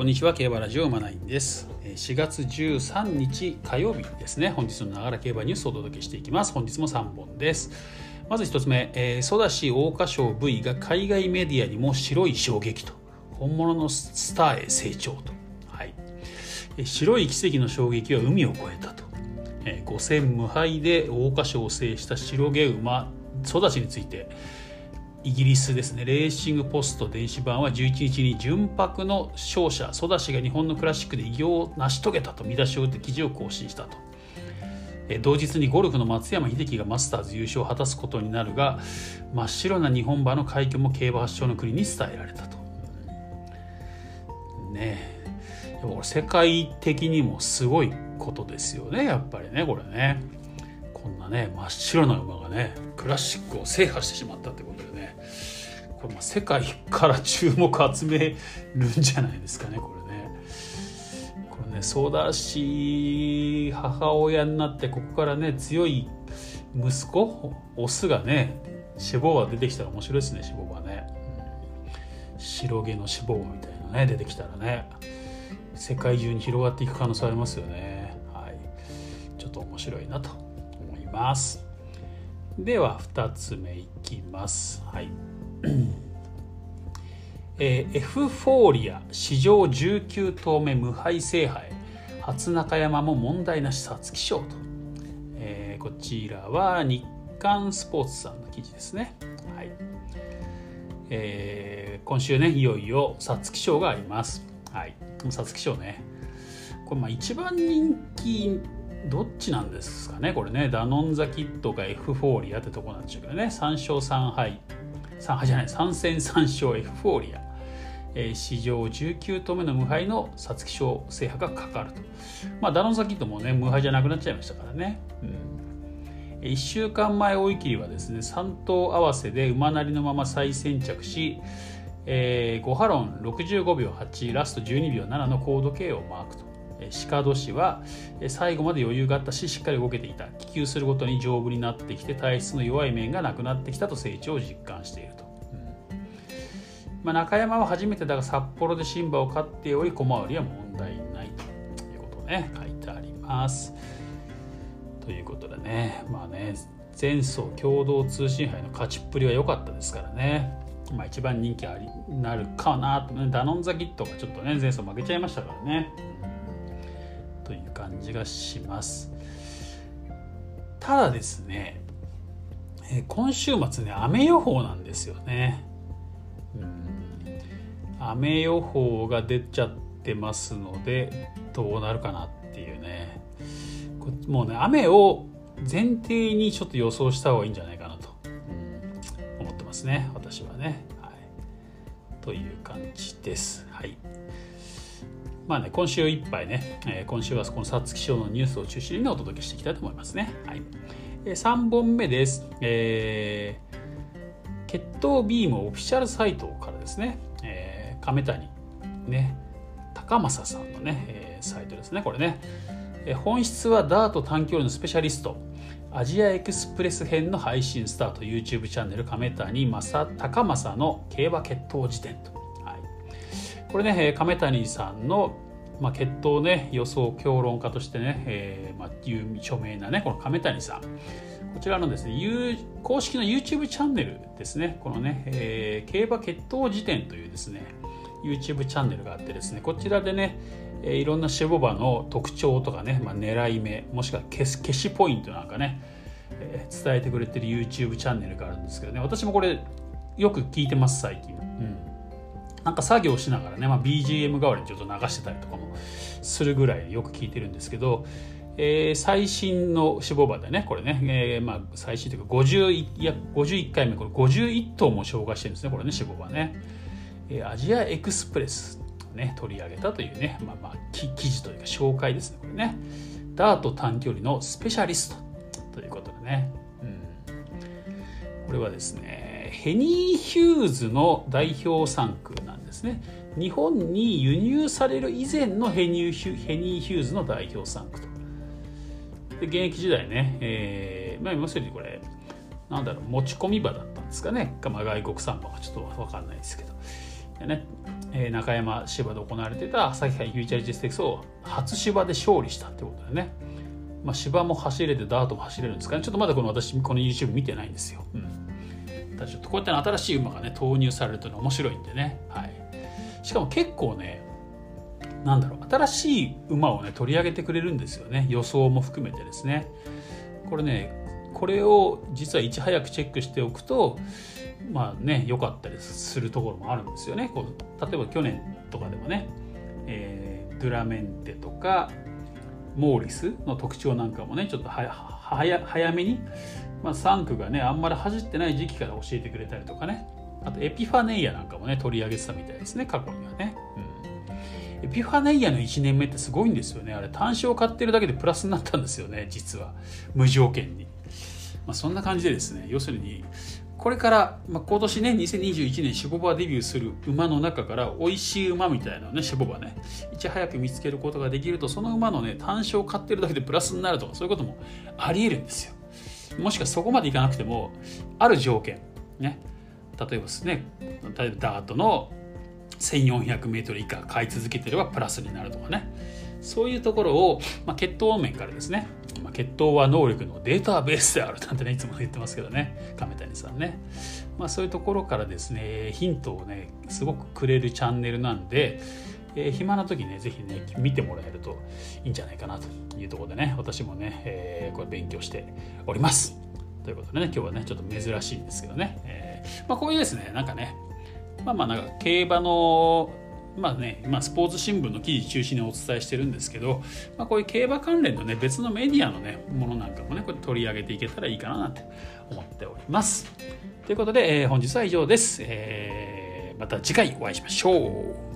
こんにちは競馬ラジオ馬ナインです。4月13日火曜日ですね。本日のながら競馬ニュースをお届けしていきます。本日も3本です。まず1つ目、えー、ソダシ桜花賞 V が海外メディアにも白い衝撃と。本物のスターへ成長と、はい、白い奇跡の衝撃は海を越えたと、えー、5戦無敗で桜花賞を制した白毛馬ソダシについてイギリスですね。レーシングポスト電子版は11日に純白の勝者ソダシが日本のクラシックで偉業を成し遂げたと見出しを打って記事を更新したと。同日にゴルフの松山英樹がマスターズ優勝を果たすことになるが真っ白な日本馬の快挙も競馬発祥の国に伝えられたと。ねえ。世界的にもすごいことですよねやっぱりねこれね。こんなね真っ白な馬がねクラシックを制覇してしまったってことでねこれま世界から注目集めるんじゃないですかねこれね。これねソーダ氏母親になってここからね強い息子オスがね脂肪が出てきたら面白いですね脂肪がね、白毛の脂肪みたいなね出てきたらね世界中に広がっていく可能性ありますよね。はい。ちょっと面白いなと。ます。では2つ目いきます。はい。えー、エフフォーリア史上19頭目無敗制覇へ。初中山も問題なし皐月賞と、えー、こちらは日刊スポーツさんの記事ですね、はい。えー、今週ねいよいよ皐月賞があります。はい。皐月賞ね。これまあ一番人気どっちなんですかねこれね。ダノンザキッドがエフフォーリアってとこなんでしょうけどね。3勝3敗。3敗じゃない。3戦3勝エフフォーリア、えー、史上19頭目の無敗の皐月賞制覇がかかると、まあ、ダノンサキットもね無敗じゃなくなっちゃいましたからね、うん、1週間前追い切りはですね3頭合わせで馬なりのまま再先着し、えー、5ハロン65秒8ラスト12秒7の高度計をマークと。鹿戸は最後まで余裕があったししっかり動けていた。気球するごとに丈夫になってきて体質の弱い面がなくなってきたと成長を実感していると、うん。まあ、中山は初めてだが札幌でシンバを飼っており小回りは問題ないと。いうことね。書いてあります。ということでね。まあね前走共同通信杯の勝ちっぷりは良かったですからね。まあ、一番人気ありなるかな。と、ね、ダノンザキットがちょっとね前走負けちゃいましたからね。感じがします。ただですね、え今週末ね雨予報なんですよね。うん。雨予報が出ちゃってますのでどうなるかなっていうね。もうね雨を前提にちょっと予想した方がいいんじゃないかなと、うん、思ってますね私はね、はい、という感じです。まあね、今週いっぱいね、えー、今週はこの皐月賞のニュースを中心にお届けしていきたいと思いますね。はい、えー、3本目です。えー、血統ビームオフィシャルサイトからですね、えー、亀谷、ね、高政さんのね、えー、サイトですね、これね。えー、本質はダート短距離のスペシャリスト、アジアエクスプレス編の配信スタート YouTube チャンネル亀谷正高政の競馬血統辞典と。これね亀谷さんの、まあ、血統ね予想評論家としてね、えーまあ、有著名なねこの亀谷さん。こちらのですね公式の YouTube チャンネルですね。このね、えー、競馬血統辞典というですね YouTube チャンネルがあってですねこちらでねえいろんなシェボバの特徴とかね、まあ、狙い目もしくは消し消しポイントなんかね、えー、伝えてくれてる YouTube チャンネルがあるんですけどね私もこれよく聞いてます最近、うん、なんか作業しながらね、まあ、BGM 代わりにちょっと流してたりとかもするぐらいよく聞いてるんですけど、えー、最新の脂肪馬でねこれね、えー、まあ最新というか51いや51回目これ51頭も紹介してるんですねこれね脂肪馬ね、えー、アジアエクスプレスね取り上げたというねまあまあ記事というか紹介ですねこれね。ダート短距離のスペシャリストということでね、うん、これはですねヘニー・ヒューズの代表産駒なんですね。日本に輸入される以前のヘニー・ヒューズの代表産駒と。で現役時代ね、えー、まあ要するにこれなんだろう持ち込み馬だったんですかね、まあ、外国産馬かちょっと分かんないですけど。でね、えー、中山芝で行われていた朝日杯フューチュリティステークスを初芝で勝利したってことでね、まあ、芝も走れてダートも走れるんですかね。ちょっとまだこの私この YouTube 見てないんですよ、うん、ただちょっとこうやって新しい馬がね投入されると面白いんでね、はい、しかも結構ねなんだろう新しい馬をね取り上げてくれるんですよね。予想も含めてですね。これねこれを実はいち早くチェックしておくとまあね良かったりするところもあるんですよね。こう例えば去年とかでもね、えー、ドゥラメンテとかモーリスの特徴なんかもねちょっと早めに、まあ、3区がねあんまり走ってない時期から教えてくれたりとかね。あとエピファネイアなんかもね取り上げてたみたいですね過去にはね、うん、エピファネイアの1年目ってすごいんですよね。あれ単勝買ってるだけでプラスになったんですよね実は。無条件に、まあ、そんな感じでですね要するにこれから、まあ、今年ね2021年シボバデビューする馬の中から美味しい馬みたいなねシボバねいち早く見つけることができるとその馬のね単勝を買ってるだけでプラスになるとかそういうこともありえるんですよ。もしくはそこまでいかなくてもある条件ね例えばですね例えばダートの 1400m 以下買い続けてればプラスになるとかね。そういうところを、まあ、血統面からですねまあ、血統は能力のデータベースであるなんてねいつも言ってますけどね亀谷さんね、まあ、そういうところからですねヒントをねすごくくれるチャンネルなんで、えー、暇な時ね是非ね見てもらえるといいんじゃないかなというところでね私もね、えー、これ勉強しております。ということでね今日はねちょっと珍しいんですけどね、えー、まあ、こういうですねなんかねまあまあなんか競馬のまあね、まあ、スポーツ新聞の記事中心にお伝えしてるんですけど、まあ、こういう競馬関連のね別のメディアのねものなんかもねこれ取り上げていけたらいいかななんて思っております。ということで、えー、本日は以上です、えー、また次回お会いしましょう。